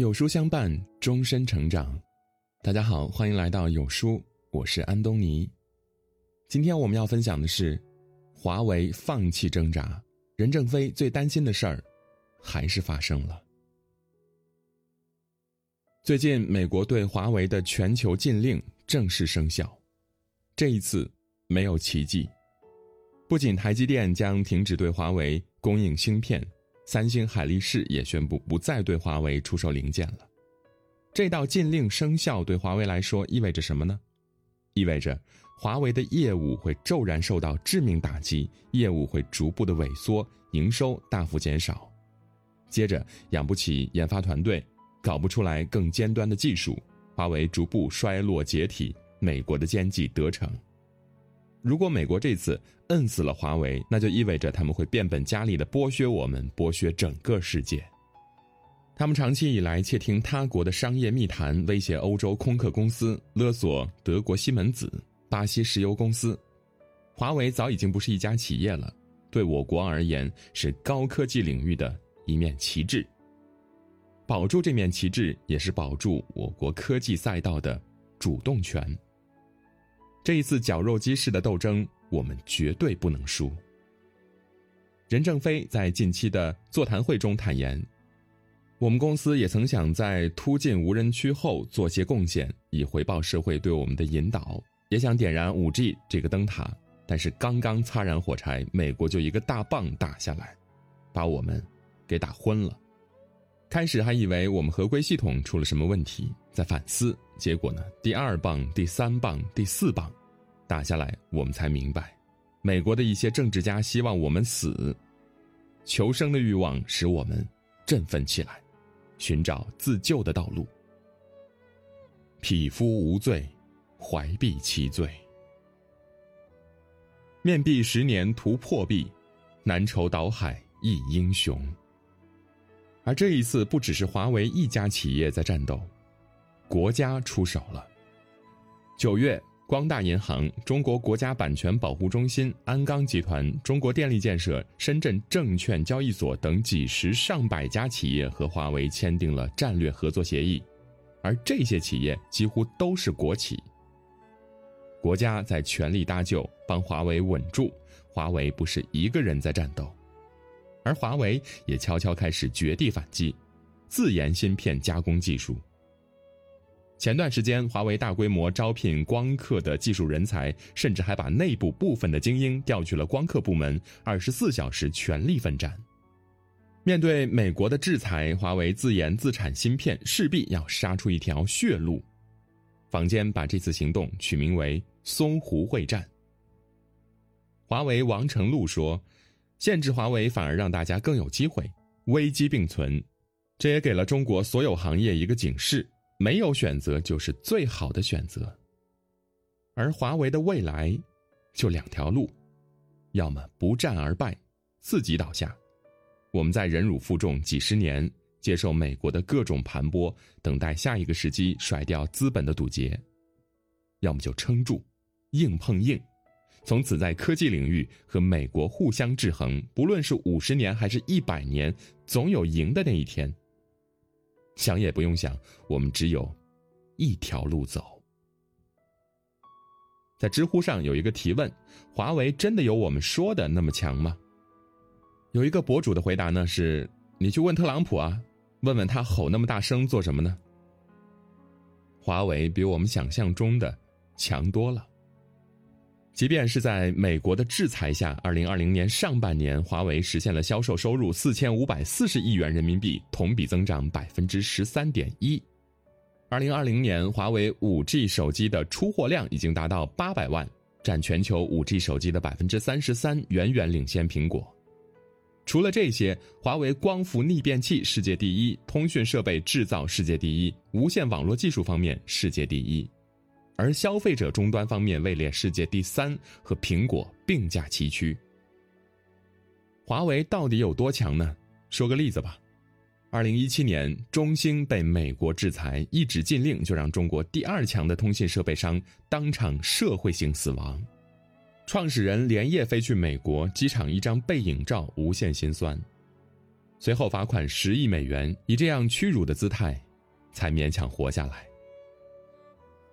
有书相伴，终身成长。大家好，欢迎来到有书，我是安东尼。今天我们要分享的是，华为放弃挣扎，任正非最担心的事儿，还是发生了。最近，美国对华为的全球禁令正式生效。这一次没有奇迹，不仅台积电将停止对华为供应芯片。三星、海力士也宣布不再对华为出售零件了。这道禁令生效，对华为来说意味着什么呢？意味着华为的业务会骤然受到致命打击，业务会逐步的萎缩，营收大幅减少。接着养不起研发团队，搞不出来更尖端的技术，华为逐步衰落解体，美国的奸计得逞。如果美国这次摁死了华为，那就意味着他们会变本加厉的剥削我们，剥削整个世界。他们长期以来窃听他国的商业密谈，威胁欧洲空客公司，勒索德国西门子、巴西石油公司。华为早已经不是一家企业了，对我国而言是高科技领域的一面旗帜。保住这面旗帜，也是保住我国科技赛道的主动权。这一次绞肉机式的斗争，我们绝对不能输。任正非在近期的座谈会中坦言：“我们公司也曾想在突进无人区后做些贡献，以回报社会对我们的引导，也想点燃五 G 这个灯塔。但是刚刚擦燃火柴，美国就一个大棒打下来，把我们给打昏了。开始还以为我们合规系统出了什么问题，在反思。”结果呢？第二棒、第三棒、第四棒，打下来，我们才明白，美国的一些政治家希望我们死，求生的欲望使我们振奋起来，寻找自救的道路。匹夫无罪，怀璧其罪。面壁十年图破壁，南筹蹈海忆英雄。而这一次，不只是华为一家企业在战斗。国家出手了。九月，光大银行、中国国家版权保护中心、鞍钢集团、中国电力建设、深圳证券交易所等几十上百家企业和华为签订了战略合作协议，而这些企业几乎都是国企。国家在全力搭救，帮华为稳住。华为不是一个人在战斗，而华为也悄悄开始绝地反击，自研芯片加工技术。前段时间，华为大规模招聘光刻的技术人才，甚至还把内部部分的精英调去了光刻部门，二十四小时全力奋战。面对美国的制裁，华为自研自产芯片，势必要杀出一条血路。坊间把这次行动取名为“淞湖会战”。华为王成禄说：“限制华为反而让大家更有机会，危机并存，这也给了中国所有行业一个警示。”没有选择就是最好的选择，而华为的未来就两条路：要么不战而败，自己倒下，我们在忍辱负重几十年，接受美国的各种盘剥，等待下一个时机甩掉资本的堵截；要么就撑住，硬碰硬，从此在科技领域和美国互相制衡，不论是五十年还是一百年，总有赢的那一天。想也不用想，我们只有一条路走。在知乎上有一个提问：华为真的有我们说的那么强吗？有一个博主的回答呢是：你去问特朗普啊，问问他吼那么大声做什么呢？华为比我们想象中的强多了。即便是在美国的制裁下，二零二零年上半年，华为实现了销售收入四千五百四十亿元人民币，同比增长百分之十三点一。二零二零年，华为五 G 手机的出货量已经达到八百万，占全球五 G 手机的百分之三十三，远远领先苹果。除了这些，华为光伏逆变器世界第一，通讯设备制造世界第一，无线网络技术方面世界第一。而消费者终端方面位列世界第三，和苹果并驾齐驱。华为到底有多强呢？说个例子吧。二零一七年，中兴被美国制裁，一纸禁令就让中国第二强的通信设备商当场社会性死亡。创始人连夜飞去美国机场一张背影照，无限心酸。随后罚款十亿美元，以这样屈辱的姿态才勉强活下来。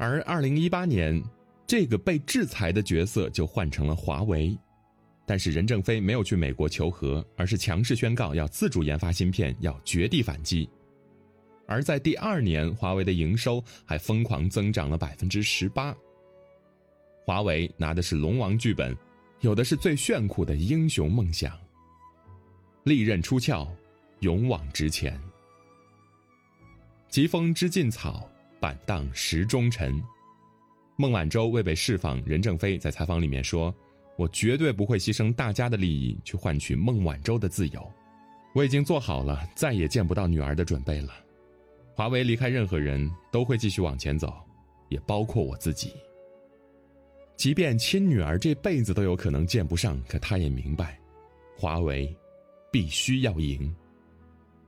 而二零一八年，这个被制裁的角色就换成了华为，但是任正非没有去美国求和，而是强势宣告要自主研发芯片，要绝地反击。而在第二年，华为的营收还疯狂增长了百分之十八。华为拿的是龙王剧本，有的是最炫酷的英雄梦想。利刃出鞘，勇往直前。疾风知劲草。板荡石中尘，孟晚舟未被释放，任正非在采访里面说：“我绝对不会牺牲大家的利益去换取孟晚舟的自由，我已经做好了再也见不到女儿的准备了。华为离开任何人都会继续往前走，也包括我自己。即便亲女儿这辈子都有可能见不上，可他也明白，华为必须要赢，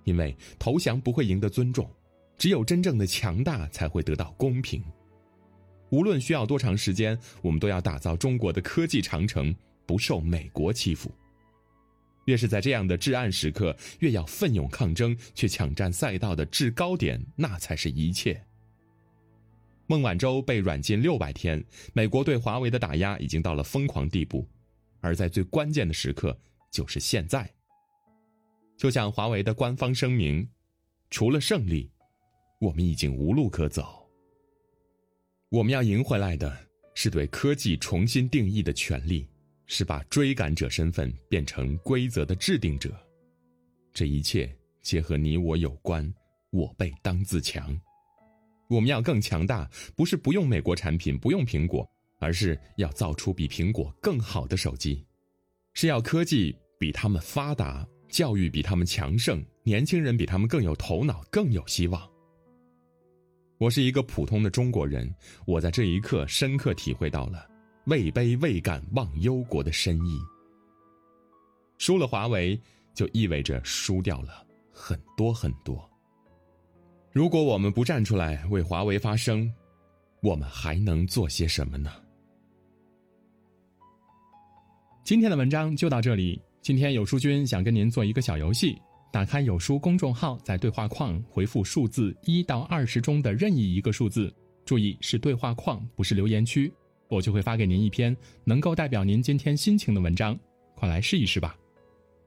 因为投降不会赢得尊重。”只有真正的强大才会得到公平。无论需要多长时间，我们都要打造中国的科技长城，不受美国欺负。越是在这样的至暗时刻，越要奋勇抗争，去抢占赛道的制高点，那才是一切。孟晚舟被软禁六百天，美国对华为的打压已经到了疯狂地步，而在最关键的时刻，就是现在。就像华为的官方声明，除了胜利。我们已经无路可走。我们要赢回来的是对科技重新定义的权利，是把追赶者身份变成规则的制定者。这一切皆和你我有关。我辈当自强。我们要更强大，不是不用美国产品，不用苹果，而是要造出比苹果更好的手机，是要科技比他们发达，教育比他们强盛，年轻人比他们更有头脑，更有希望。我是一个普通的中国人，我在这一刻深刻体会到了“位卑未敢忘忧国”的深意。输了华为，就意味着输掉了很多很多。如果我们不站出来为华为发声，我们还能做些什么呢？今天的文章就到这里。今天有书君想跟您做一个小游戏。打开有书公众号，在对话框回复数字一到二十中的任意一个数字，注意是对话框，不是留言区，我就会发给您一篇能够代表您今天心情的文章，快来试一试吧。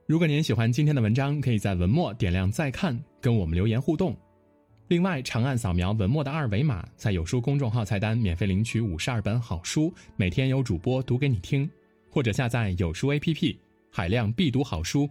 如果您喜欢今天的文章，可以在文末点亮再看，跟我们留言互动。另外，长按扫描文末的二维码，在有书公众号菜单免费领取五十二本好书，每天有主播读给你听，或者下载有书 APP，海量必读好书。